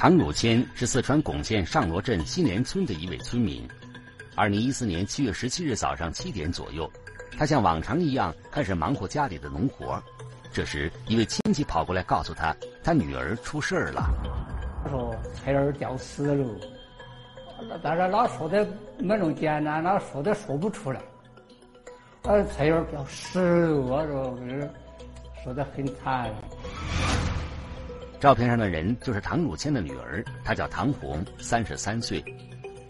唐汝谦是四川珙县上罗镇新联村的一位村民。二零一四年七月十七日早上七点左右，他像往常一样开始忙活家里的农活。这时，一位亲戚跑过来告诉他，他女儿出事儿了。他说菜儿掉死了，但是他说的没那么简单，他说的说不出来。呃，菜园儿掉死了，我说说的很惨。照片上的人就是唐汝谦的女儿，她叫唐红，三十三岁。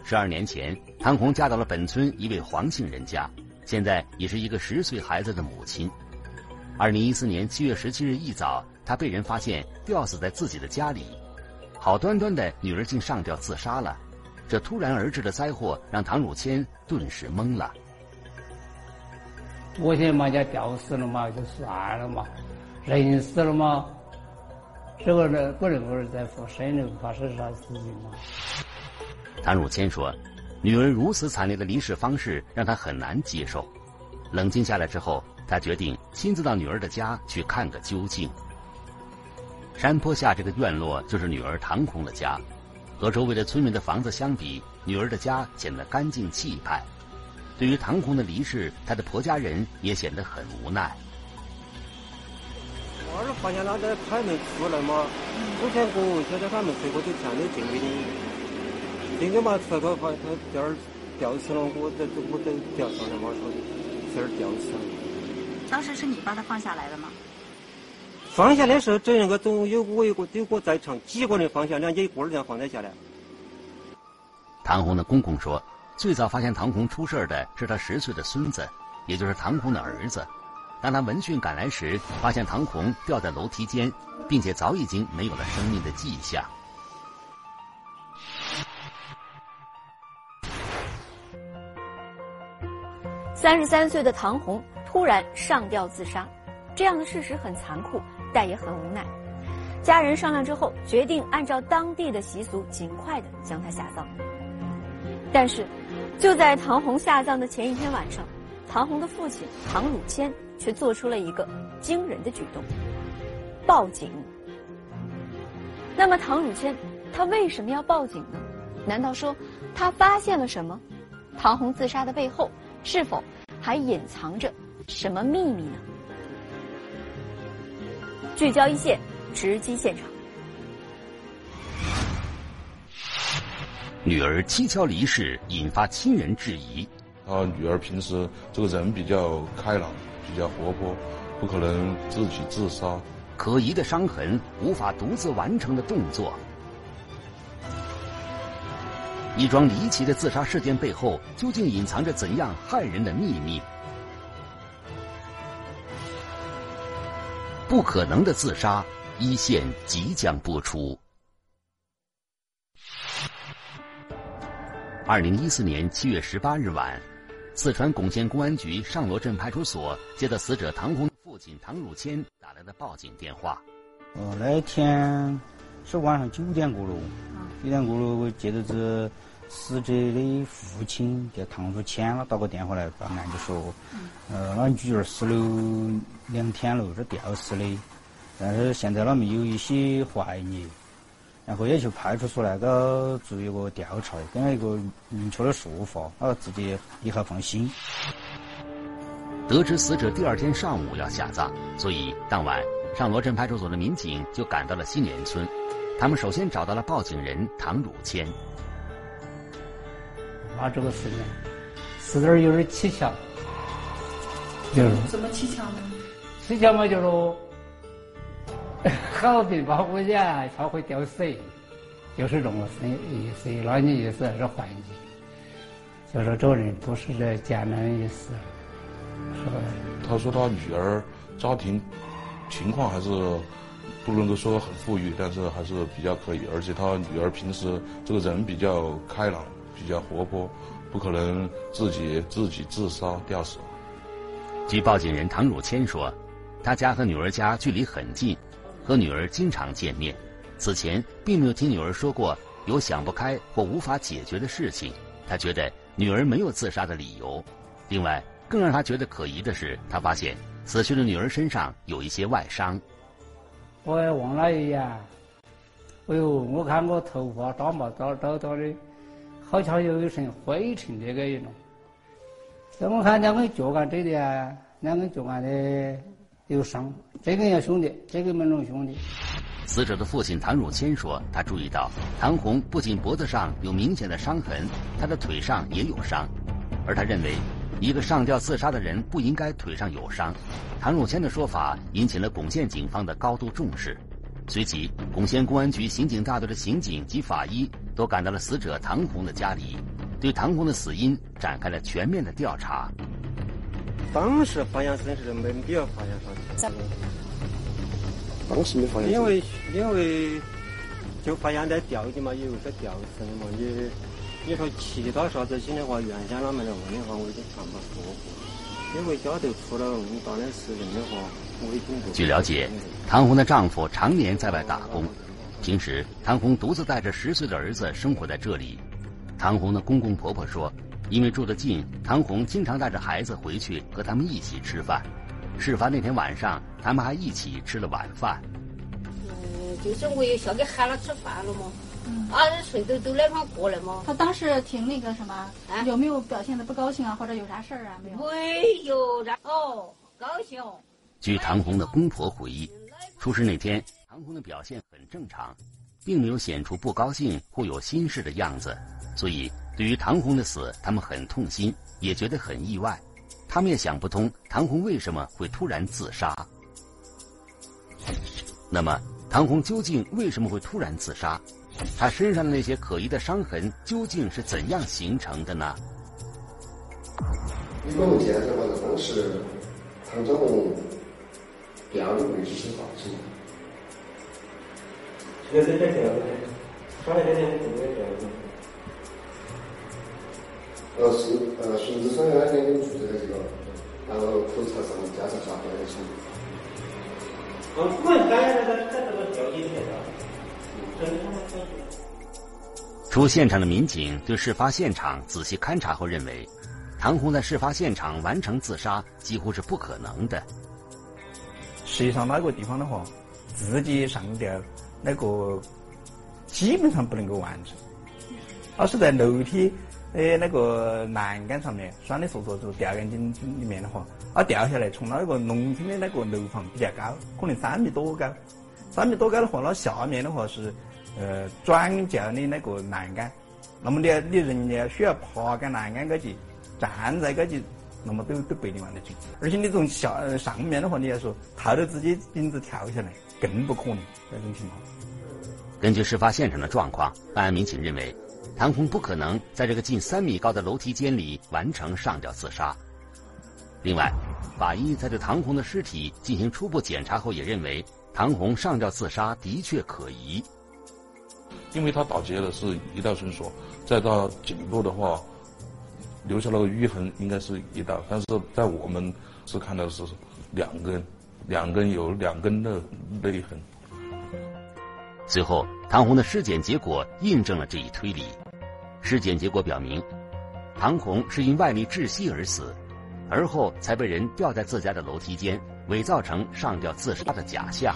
十二年前，唐红嫁到了本村一位黄姓人家，现在已是一个十岁孩子的母亲。二零一四年七月十七日一早，她被人发现吊死在自己的家里。好端端的女儿竟上吊自杀了，这突然而至的灾祸让唐汝谦顿时懵了。我先把人家吊死了嘛，就算了嘛，人死了嘛，这个人不能够再说，谁能，发生啥事情吗？唐汝谦说：“女儿如此惨烈的离世方式让他很难接受。冷静下来之后，他决定亲自到女儿的家去看个究竟。山坡下这个院落就是女儿唐红的家，和周围的村民的房子相比，女儿的家显得干净气派。对于唐红的离世，她的婆家人也显得很无奈。我是发现他在开门出来嘛，之前我现在他们随后就看得进去的。”今天把车头发他吊儿吊死了，我在我在吊上来嘛说车儿吊死了。当时是你把他放下来的吗？放下的时候，整那个总有我有个有个在场，几个人放下，两姐一个儿这样放得下来。唐红的公公说，最早发现唐红出事的是他十岁的孙子，也就是唐红的儿子。当他闻讯赶来时，发现唐红吊在楼梯间，并且早已经没有了生命的迹象。三十三岁的唐红突然上吊自杀，这样的事实很残酷，但也很无奈。家人商量之后，决定按照当地的习俗，尽快的将他下葬。但是，就在唐红下葬的前一天晚上，唐红的父亲唐汝谦却做出了一个惊人的举动——报警。那么，唐汝谦他为什么要报警呢？难道说他发现了什么？唐红自杀的背后？是否还隐藏着什么秘密呢？聚焦一线，直击现场。女儿蹊跷离世，引发亲人质疑。啊女儿平时这个人比较开朗，比较活泼，不可能自己自杀。可疑的伤痕，无法独自完成的动作。一桩离奇的自杀事件背后，究竟隐藏着怎样骇人的秘密？不可能的自杀，一线即将播出。二零一四年七月十八日晚，四川珙县公安局上罗镇派出所接到死者唐红的父亲唐汝谦打来的报警电话。哦，那天是晚上九点过了。九点过了，我接到这死者的父亲叫唐汝谦他，打个电话来报案，就说，呃，他女儿死了两天了，是吊死的，但是现在他们有一些怀疑，然后要求派出所那个做一个调查，给他一个明确的说法，他自己也好放心。得知死者第二天上午要下葬，所以当晚上罗镇派出所的民警就赶到了新联村。他们首先找到了报警人唐汝谦。啊，这个事情，死点有点蹊跷，就是怎么蹊跷呢？蹊跷嘛，就是 说，好比保护家他会掉水，就是这么意思，那你意思是怀疑，就说这个人不是这简单的意思，是吧？他说他女儿家庭情况还是。不能够说很富裕，但是还是比较可以。而且他女儿平时这个人比较开朗，比较活泼，不可能自己自己自杀吊死。据报警人唐汝谦说，他家和女儿家距离很近，和女儿经常见面。此前并没有听女儿说过有想不开或无法解决的事情。他觉得女儿没有自杀的理由。另外，更让他觉得可疑的是，他发现死去的女儿身上有一些外伤。我也忘了一眼，哎呦，我看我头发长毛早早早的，好像有一层灰尘这个一种。再我看两根脚杆这里啊，两根脚杆的有伤，这个也兄弟，这个门中兄弟。死者的父亲唐汝谦说，他注意到唐红不仅脖子上有明显的伤痕，他的腿上也有伤，而他认为，一个上吊自杀的人不应该腿上有伤。唐汝谦的说法引起了珙县警方的高度重视，随即，珙县公安局刑警大队的刑警及法医都赶到了死者唐红的家里。对唐红的死因展开了全面的调查。当时发现身是没必要发现啥。当时没发现。因为因为就发现在吊的嘛，有在吊绳嘛，你你说其他啥子情的话，原先他们来问的话，我已经全部说过。因为家头出了那么大的事情的话，我已经不。据了解，唐红的丈夫常年在外打工，平时唐红独自带着十岁的儿子生活在这里。唐红的公公婆婆说，因为住得近，唐红经常带着孩子回去和他们一起吃饭。事发那天晚上，他们还一起吃了晚饭。嗯，就是我也下给喊他吃饭了嘛。嗯。啊，谁都都那方过来嘛。他当时挺那个什么？啊。有没有表现的不高兴啊，或者有啥事儿啊？没有。没有。哦，高兴。据唐红的公婆回忆，出事那天，唐红的表现很正常，并没有显出不高兴或有心事的样子。所以，对于唐红的死，他们很痛心，也觉得很意外。他们也想不通唐红为什么会突然自杀。那么，唐红究竟为什么会突然自杀？他身上的那些可疑的伤痕究竟是怎样形成的呢？据我们现在的话，当时唐章红掉的位置是啥子？就在这条的，上来这条就在这条。呃，是呃，孙子上那天就住在这个，然后口朝上加上下边的墙。嗯，我们感觉在在这个吊椅上，出现场的民警对事发现场仔细勘查后认为，唐红在事发现场完成自杀几乎是不可能的。实际上，那个地方的话，自己上吊那个基本上不能够完成，而是在楼梯。诶，那个栏杆上面拴的说说是吊杆筋里面的话，它掉下来，从那个农村的那个楼房比较高，可能三米多高，三米多高的话，那下面的话是呃转架的那个栏杆，那么你你人家需要爬杆栏杆高去，站在高去，那么都都不一定玩得成。而且你从下上面的话，你要说套着自己顶子跳下来，更不可能那种情况。根据事发现场的状况，办案民警认为。唐红不可能在这个近三米高的楼梯间里完成上吊自杀。另外，法医在对唐红的尸体进行初步检查后，也认为唐红上吊自杀的确可疑。因为他打结的是一道绳索，再到颈部的话，留下那个淤痕应该是一道，但是在我们是看到是两根，两根有两根的勒痕。随后，唐红的尸检结果印证了这一推理。尸检结果表明，唐红是因外力窒息而死，而后才被人吊在自家的楼梯间，伪造成上吊自杀的假象。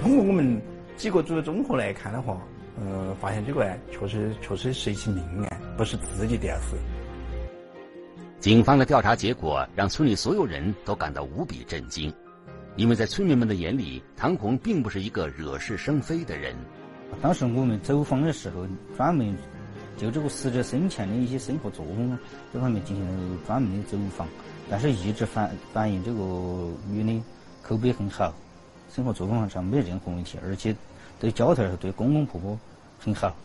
通过我们几个组的综合来看的话，呃，发现这个案确实确实是一起命案，不是自己吊死。警方的调查结果让村里所有人都感到无比震惊。因为在村民们的眼里，唐红并不是一个惹是生非的人。当时我们走访的时候，专门就这个死者生前的一些生活作风这方面进行了专门的走访，但是一直反反映这个女的口碑很好，生活作风上没任何问题，而且对家头对公公婆婆很好。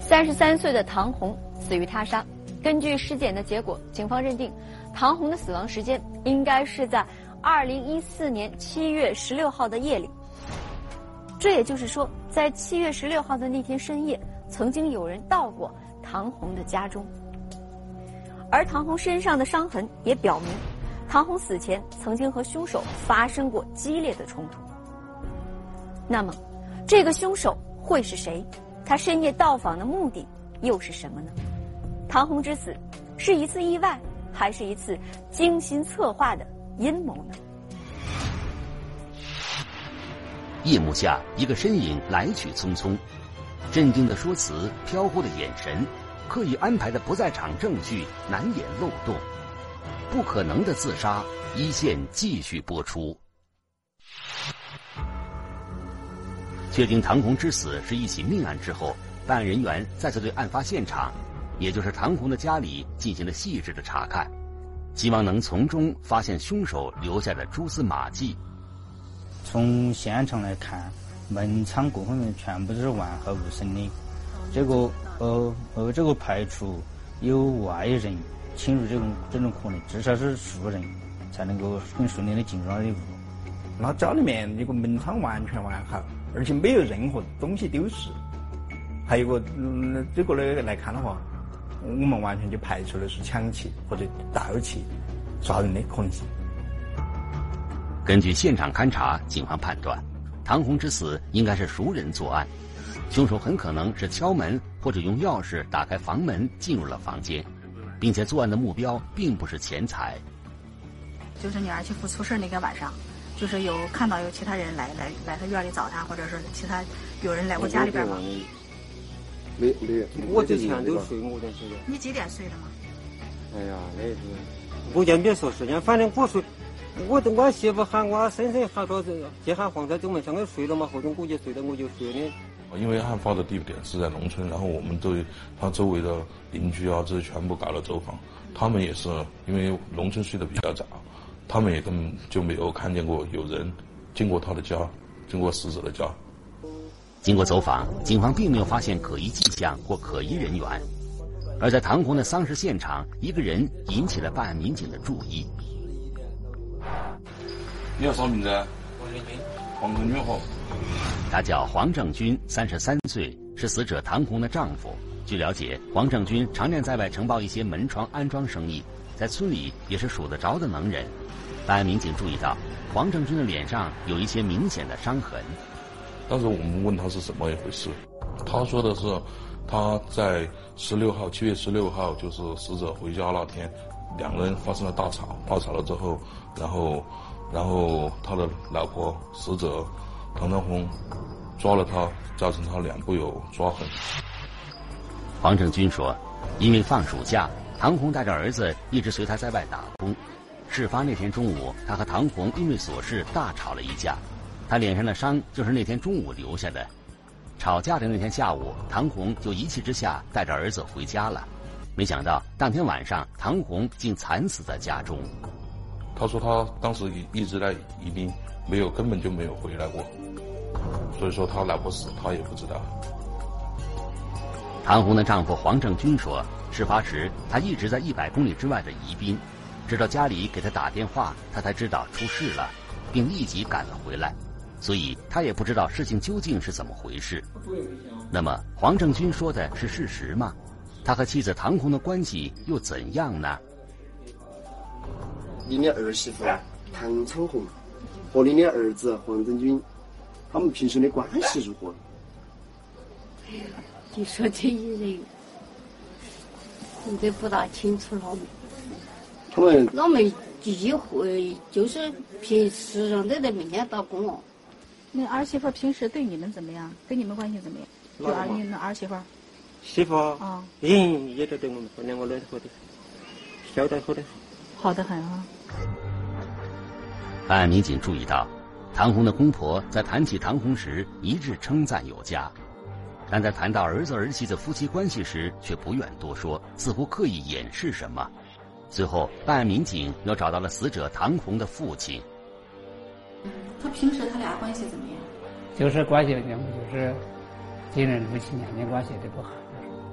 三十三岁的唐红死于他杀。根据尸检的结果，警方认定唐红的死亡时间应该是在二零一四年七月十六号的夜里。这也就是说，在七月十六号的那天深夜，曾经有人到过唐红的家中。而唐红身上的伤痕也表明，唐红死前曾经和凶手发生过激烈的冲突。那么，这个凶手会是谁？他深夜到访的目的又是什么呢？唐红之死是一次意外，还是一次精心策划的阴谋呢？夜幕下，一个身影来去匆匆，镇定的说辞，飘忽的眼神，刻意安排的不在场证据难掩漏洞，不可能的自杀，一线继续播出。确定唐红之死是一起命案之后，办案人员再次对案发现场，也就是唐红的家里进行了细致的查看，希望能从中发现凶手留下的蛛丝马迹。从现场来看，门窗各方面全部都是完好无损的，这个呃呃，这个排除有外人侵入这种这种可能，至少是熟人才能够很顺利的进入他的屋。那家里面那个门窗完全完好。而且没有任何东西丢失，还有个嗯，这个来来看的话，我们完全就排除了是抢窃或者盗窃、杀人的可能性。根据现场勘查，警方判断，唐红之死应该是熟人作案，凶手很可能是敲门或者用钥匙打开房门进入了房间，并且作案的目标并不是钱财。就是女儿媳妇出事那个晚上。就是有看到有其他人来来来他院里找他，或者是其他有人来过家里边吗？没没，我之前都睡我这睡的。你几点睡的嘛？哎呀，那是，我也没说时间，反正我睡，我我媳妇喊我婶婶喊说是接喊黄在走门，上我睡了嘛，后头我就睡了，我就睡了。因为案发的地点是在农村，然后我们对他周围的邻居啊，这些全部搞了走访，他们也是因为农村睡得比较早。他们也根本就没有看见过有人经过他的家，经过死者的家。经过走访，警方并没有发现可疑迹象或可疑人员。而在唐红的丧事现场，一个人引起了办案民警的注意。你叫啥名字？黄正军。黄正军好。他叫黄正军，三十三岁，是死者唐红的丈夫。据了解，黄正军常年在外承包一些门窗安装生意，在村里也是数得着的能人。办案民警注意到，黄正军的脸上有一些明显的伤痕。当时我们问他是怎么一回事，他说的是他在十六号，七月十六号，就是死者回家那天，两个人发生了大吵，大吵了之后，然后，然后他的老婆死者唐长红抓了他，造成他脸部有抓痕。黄正军说，因为放暑假，唐红带着儿子一直随他在外打工。事发那天中午，他和唐红因为琐事大吵了一架，他脸上的伤就是那天中午留下的。吵架的那天下午，唐红就一气之下带着儿子回家了，没想到当天晚上唐红竟惨死在家中。他说他当时一一直在宜宾，没有根本就没有回来过，所以说他老婆死他也不知道。唐红的丈夫黄正军说，事发时他一直在一百公里之外的宜宾。直到家里给他打电话，他才知道出事了，并立即赶了回来，所以他也不知道事情究竟是怎么回事。那么黄正军说的是事实吗？他和妻子唐红的关系又怎样呢？你的儿媳妇唐昌红和你的儿子黄正军，他们平时的关系如何？哎呀，你说这些人，我都不大清楚了。他们我们几乎就是平时上都在门前打工哦。那儿媳妇平时对你们怎么样？跟你们关系怎么样？就儿你那儿媳妇。媳妇啊，嗯，也都对我们两个人好的，晓得好的。好的很啊。办案民警注意到，唐红的公婆在谈起唐红时一致称赞有加，但在谈到儿子儿媳的夫妻关系时却不愿多说，似乎刻意掩饰什么。最后，办案民警又找到了死者唐红的父亲。他平时他俩关系怎么样？就是关系，就是亲人夫妻两年关系都不好。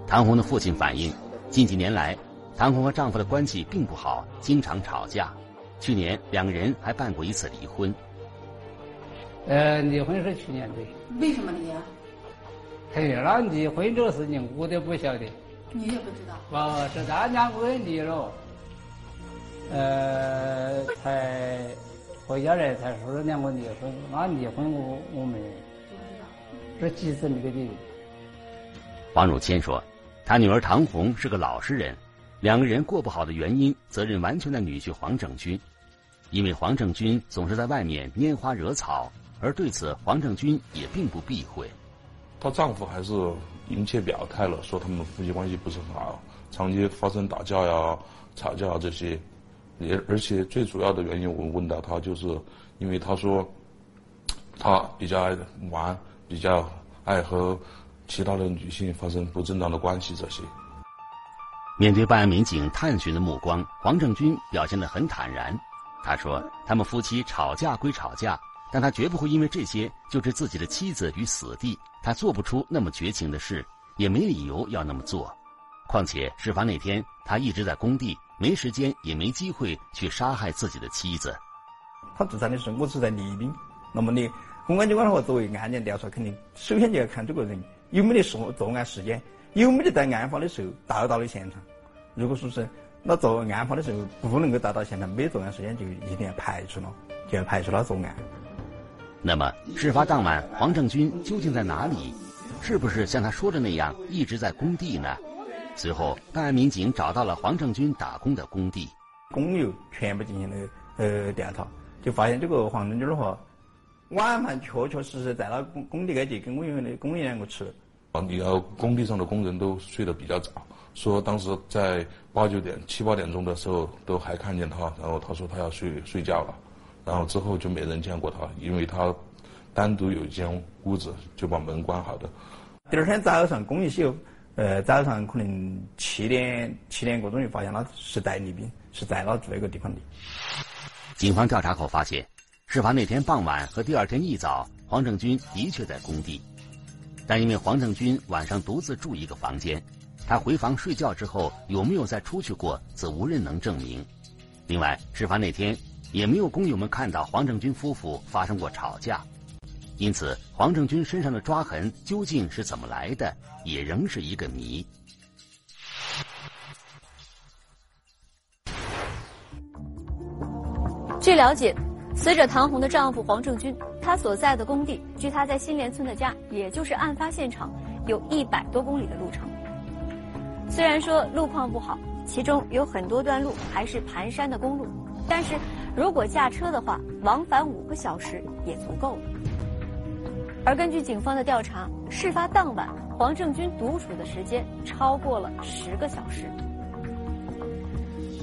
唐红的父亲反映，近几年来，唐红和丈夫的关系并不好，经常吵架。去年两个人还办过一次离婚。呃，离婚是去年的。为什么离啊？嘿，那离婚这个事情我都不晓得。你也不知道？不是，咱两个人离了。呃，才回家来才说两个离婚，那离婚我我们是几次那个的。黄汝谦说，他女儿唐红是个老实人，两个人过不好的原因，责任完全在女婿黄正军，因为黄正军总是在外面拈花惹草，而对此黄正军也并不避讳。她丈夫还是明确表态了，说他们夫妻关系不是很好，长期发生打架呀、吵架这些。也而且最主要的原因，我问到他，就是因为他说他比较爱玩，比较爱和其他的女性发生不正当的关系这些。面对办案民警探寻的目光，黄正军表现得很坦然。他说：“他们夫妻吵架归吵架，但他绝不会因为这些就置自己的妻子于死地。他做不出那么绝情的事，也没理由要那么做。况且事发那天，他一直在工地，没时间也没机会去杀害自己的妻子。他自残的时候，我是在宜宾。那么你公安机关的话，作为案件调查，肯定首先就要看这个人有没得作作案时间。”有没得在案发的时候到到了现场？如果说是那做案发的时候不能够到达现场，没作案时间就一定要排除了，就要排除他作案。那么，事发当晚黄正军究竟在哪里？是不是像他说的那样一直在工地呢？随后，办案民警找到了黄正军打工的工地，工友全部进行了呃调查，就发现这个黄正军的话，晚饭确确实实在那工工地街去跟我们的工友两个吃。你要工地上的工人都睡得比较早，说当时在八九点、七八点钟的时候都还看见他，然后他说他要睡睡觉了，然后之后就没人见过他，因为他单独有一间屋子就把门关好的。第二天早上工一宿，呃，早上可能七点七点过钟就发现他是在宜宾，是在那住那个地方的。警方调查后发现，事发那天傍晚和第二天一早，黄正军的确在工地。但因为黄正军晚上独自住一个房间，他回房睡觉之后有没有再出去过，则无人能证明。另外，事发那天也没有工友们看到黄正军夫妇发生过吵架，因此黄正军身上的抓痕究竟是怎么来的，也仍是一个谜。据了解。死者唐红的丈夫黄正军，他所在的工地，距他在新联村的家，也就是案发现场，有一百多公里的路程。虽然说路况不好，其中有很多段路还是盘山的公路，但是如果驾车的话，往返五个小时也足够了。而根据警方的调查，事发当晚，黄正军独处的时间超过了十个小时，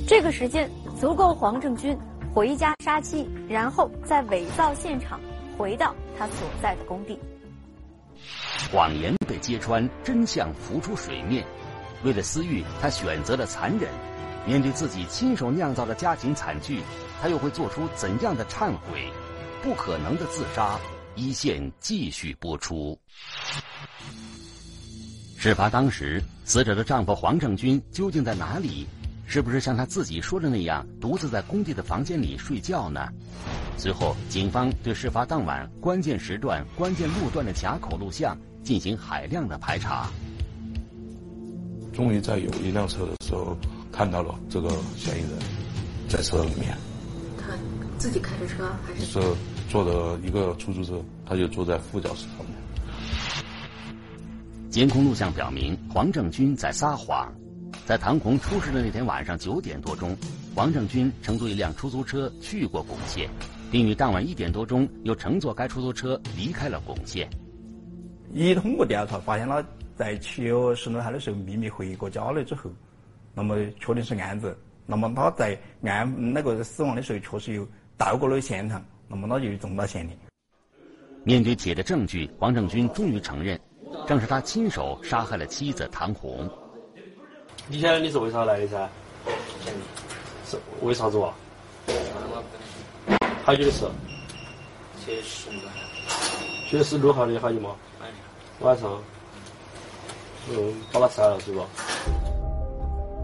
这个时间足够黄正军。回家杀妻，然后再伪造现场，回到他所在的工地。谎言被揭穿，真相浮出水面。为了私欲，他选择了残忍。面对自己亲手酿造的家庭惨剧，他又会做出怎样的忏悔？不可能的自杀，一线继续播出。事发当时，死者的丈夫黄正军究竟在哪里？是不是像他自己说的那样，独自在工地的房间里睡觉呢？随后，警方对事发当晚关键时段、关键路段的卡口录像进行海量的排查。终于在有一辆车的时候，看到了这个嫌疑人，在车里面。他自己开着车还是？是坐的一个出租车，他就坐在副驾驶上面。监控录像表明，黄正军在撒谎。在唐红出事的那天晚上九点多钟，黄正军乘坐一辆出租车去过巩县，并于当晚一点多钟又乘坐该出租车离开了巩县。一通过调查发现，他在七月十六号的时候秘密回过家了之后，那么确定是案子。那么他在案那个死亡的时候确实有到过了现场，那么那就重大嫌疑。面对铁的证据，王正军终于承认，正是他亲手杀害了妻子唐红。你晓得你是为啥来的噻？是为啥子哇？好久的事？七月十六号。七月十六号的好久吗？晚上。嗯，把他杀了是吧？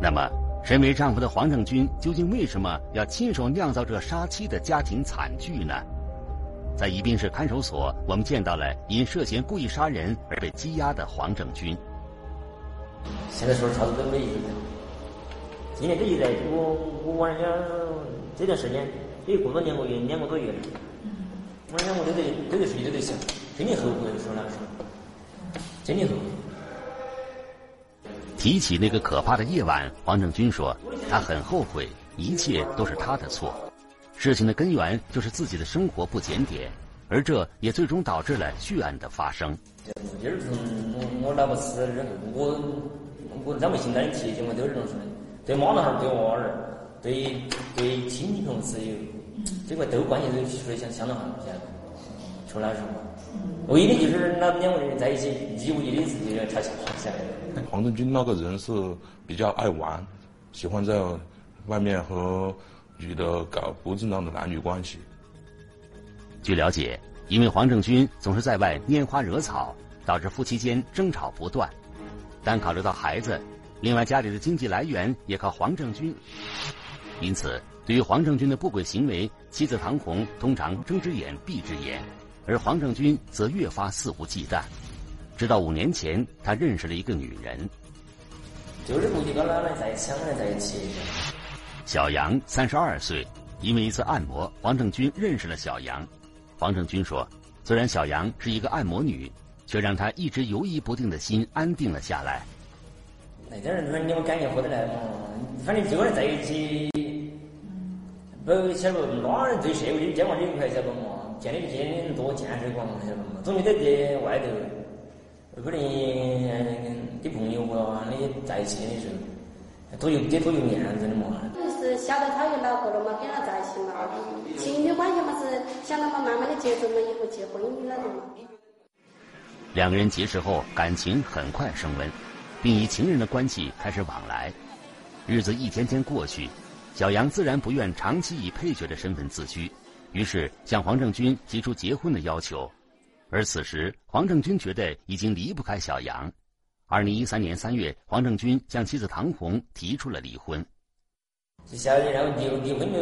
那么，身为丈夫的黄正军究竟为什么要亲手酿造这杀妻的家庭惨剧呢？在宜宾市看守所，我们见到了因涉嫌故意杀人而被羁押的黄正军。现在说啥子都没意义。今年这一来，我我晚上这段时间也过了两个月，两个多月了。晚上我都得都得睡都得想，真的后悔说那个时候，真的后悔。提起那个可怕的夜晚，黄正军说，他很后悔，一切都是他的错。事情的根源就是自己的生活不检点。而这也最终导致了血案的发生。就是从我我老婆死之后，我我咱们现在提醒我都是这么说的，对妈老汉儿、对娃儿、对对亲戚朋友，这块都关系都处的相相当好，现在说老实话，唯一的就是那两个人在一起一无一的自己要吵架，晓得。黄正军那个人是比较爱玩，喜欢在外面和女的搞不正当的男女关系。据了解，因为黄正军总是在外拈花惹草，导致夫妻间争吵不断。但考虑到孩子，另外家里的经济来源也靠黄正军，因此对于黄正军的不轨行为，妻子唐红通常睁只眼闭只眼，而黄正军则越发肆无忌惮。直到五年前，他认识了一个女人，就是目的跟奶奶在相爱在一起。小杨三十二岁，因为一次按摩，黄正军认识了小杨。黄正军说：“虽然小杨是一个按摩女，却让他一直犹疑不定的心安定了下来。那点儿人你们感情合得来嘛？反正就人在一起，不晓得哪人对社会这一块晓得嘛？见的见多，见识广，晓得嘛？总觉得在外头，可能跟朋友啊你在一起的时候，多有得多有面子的嘛。就是晓得他有老婆了嘛，跟他在一起嘛，情侣关系嘛是想到嘛慢慢的结婚嘛，以后结婚姻了的嘛。两个人结识后，感情很快升温，并以情人的关系开始往来。日子一天天过去，小杨自然不愿长期以配角的身份自居，于是向黄正军提出结婚的要求。而此时，黄正军觉得已经离不开小杨。二零一三年三月，黄正军向妻子唐红提出了离婚。晓得，然后离离婚就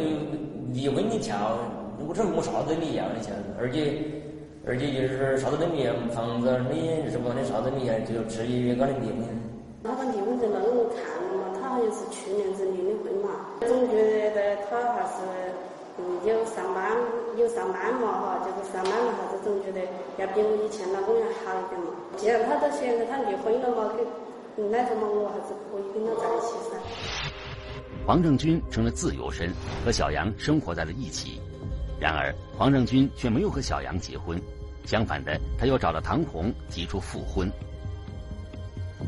离婚你跳，我这我啥子你要的晓得，而且而且就是啥子都没有，房子你什么的啥子没有，就直接跟他离婚。那个离婚证那我看了嘛，他好像是去年子离的婚嘛，总觉得有上班嘛哈，就是上班的话，就总觉得要比我以前老公要好一点嘛。既然他都选择他离婚了嘛，跟那个嘛，我还是可以跟他在一起噻。黄正军成了自由身，和小杨生活在了一起。然而，黄正军却没有和小杨结婚，相反的，他又找了唐红提出复婚。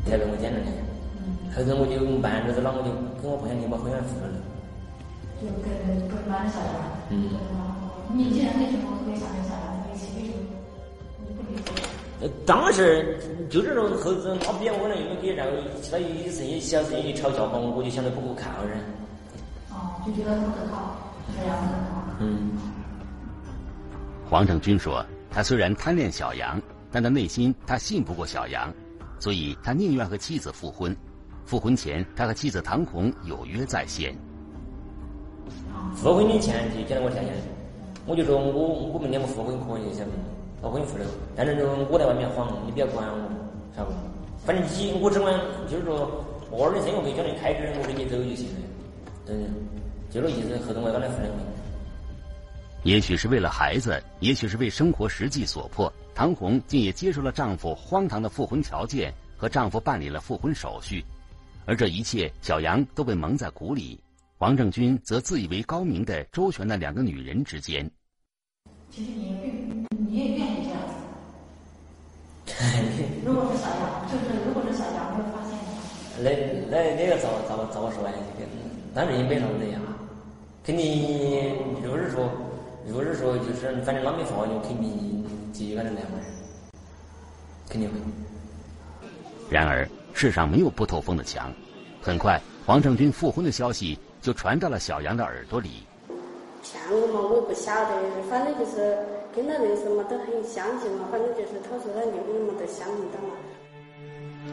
才跟我讲的呢，后头我就办日子了，我就跟我朋友就把婚约复了。就跟跟那小杨。嗯。你既然为什么会想跟小杨在一起？为什么你不离婚？呃，当时就这种后子，他不要我了，因为给然后其他有事情小事情一吵架嘛，我就想着不可靠人。哦，就觉得不可靠，小杨不可靠。嗯。黄正军说：“他虽然贪恋小杨，但他内心他信不过小杨，所以他宁愿和妻子复婚。复婚前，他和妻子唐红有约在先。复婚的前提给了我条件，我就说我我们两个复婚可以，晓得吗？把婚复了，但是我在外面晃，你不要管我，晓得不？反正你我只管就是说，偶尔的生活费叫你开支，我跟你走就行了。对，就这意思，后头我跟他复了婚。也许是为了孩子，也许是为生活实际所迫，唐红竟也接受了丈夫荒唐的复婚条件，和丈夫办理了复婚手续。而这一切，小杨都被蒙在鼓里，黄正军则自以为高明的周旋在两个女人之间。其实你你也愿意这样子。如果是小杨，就是如果是小杨会发现的。那那那个咋咋咋么说呢？当然也没那么呀，肯定如果是说。如果是说就是反正老没法，就肯定继续跟他来嘛，肯定会。然而世上没有不透风的墙，很快黄正军复婚的消息就传到了小杨的耳朵里。骗我嘛，我也不晓得，反正就是跟他认识嘛，都很相信嘛，反正就是他说他离婚嘛，都相信他嘛。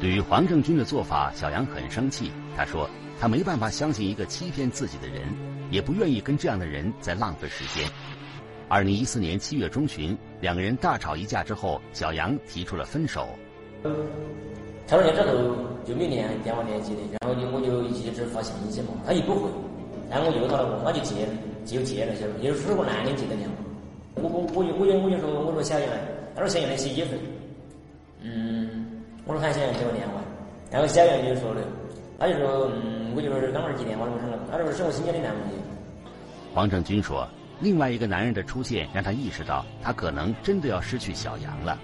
对于黄正军的做法，小杨很生气。他说他没办法相信一个欺骗自己的人，也不愿意跟这样的人再浪费时间。二零一四年七月中旬，两个人大吵一架之后，小杨提出了分手。吵完架之后就没联电话联系的，然后就我就一直发信息嘛，他一不回，然后我又打了，那就接就接了，晓得也是个男的接的电话。我我我就我就我就说我说小杨，他说小杨的洗衣服，嗯，我说喊小杨接我电话，然后小杨就说的，他就说嗯，我就说刚刚接电话我上了，他说是我新交的男朋友。黄正军说。另外一个男人的出现让他意识到，他可能真的要失去小杨了。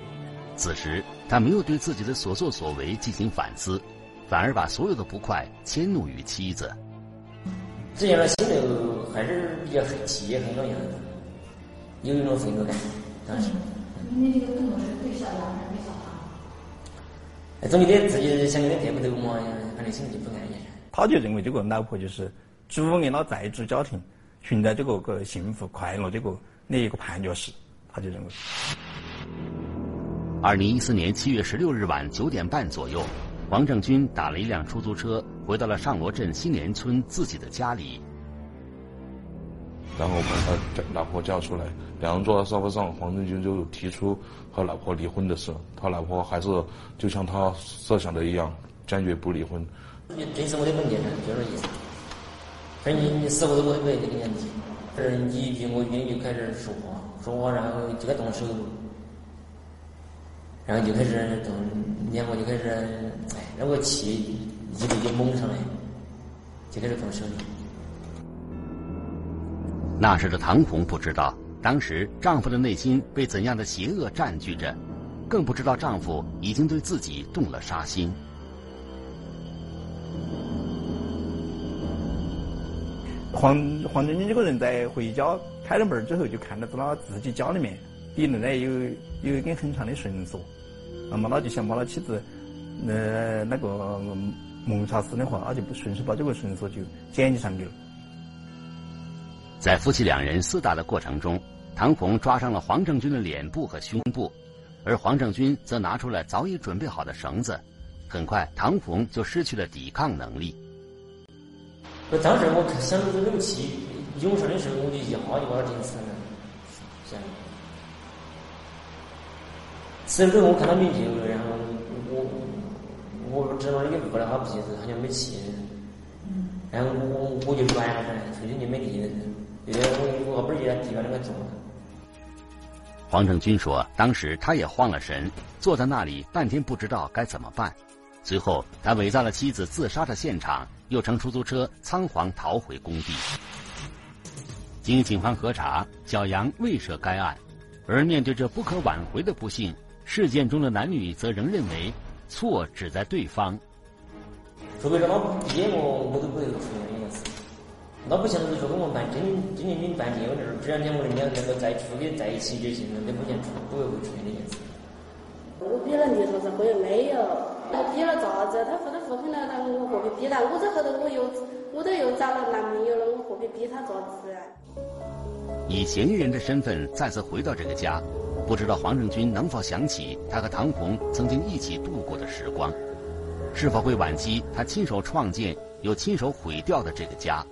此时，他没有对自己的所作所为进行反思，反而把所有的不快迁怒于妻子。这样的心里还是比较气也很多有一种愤怒感。当时，你这个动作是对小杨还是对小唐？总觉得自己想跟他对不头嘛，反正心里就不安逸。他就认为这个老婆就是阻碍了再组家庭，寻找这个个幸福快乐这个那一个绊脚石，他就认为。二零一四年七月十六日晚九点半左右，王正军打了一辆出租车，回到了上罗镇新联村自己的家里。然后把他老婆叫出来，两人坐在沙发上，黄正军就提出和老婆离婚的事。他老婆还是就像他设想的一样，坚决不离婚。你这是我的门店，就是意思。反正你你死活都不会跟人家离。反正你一句我一句就开始说话，说话然后就该动手。然后就开始动，两个就开始，哎，那个气一个就猛上来，就开始动手。那时的唐红不知道，当时丈夫的内心被怎样的邪恶占据着，更不知道丈夫已经对自己动了杀心。黄黄正军这个人在回家开了门之后，就看到他自己家里面里面呢有有一根很长的绳索。那么他就想把他妻子，呃，那个谋杀死的话，他就顺势把这个绳索就捡起上去了。在夫妻两人厮打的过程中，唐红抓伤了黄正军的脸部和胸部，而黄正军则拿出了早已准备好的绳子。很快，唐红就失去了抵抗能力。我当时我想着这口气涌上的时候，我就一下就把他顶死了。死了之后，我看到没救，然后我我知道那个过来好鼻子，好像没气。然后我我就软了噻，出去就没力了，对我我不是也地方那个重。黄正军说，当时他也慌了神，坐在那里半天不知道该怎么办。随后，他伪造了妻子自杀的现场，又乘出租车仓皇逃回工地。经警方核查，小杨未涉该案，而面对这不可挽回的不幸。事件中的男女则仍认为错只在对方。除非说他憋我，我都不会出现这件事。那不像是说跟我办真真正经办结婚证，只要两个人两能够在处的在一起就行了，那不像出不会会出现这件事。我逼了你说是后也没有，我逼了咋子？他说他复婚了，那我何必逼他？我这后头我又我都又找了男朋友了，我何必逼他咋子啊？以嫌疑人的身份再次回到这个家。不知道黄正军能否想起他和唐红曾经一起度过的时光，是否会惋惜他亲手创建又亲手毁掉的这个家？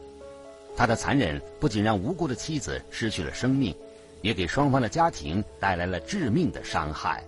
他的残忍不仅让无辜的妻子失去了生命，也给双方的家庭带来了致命的伤害。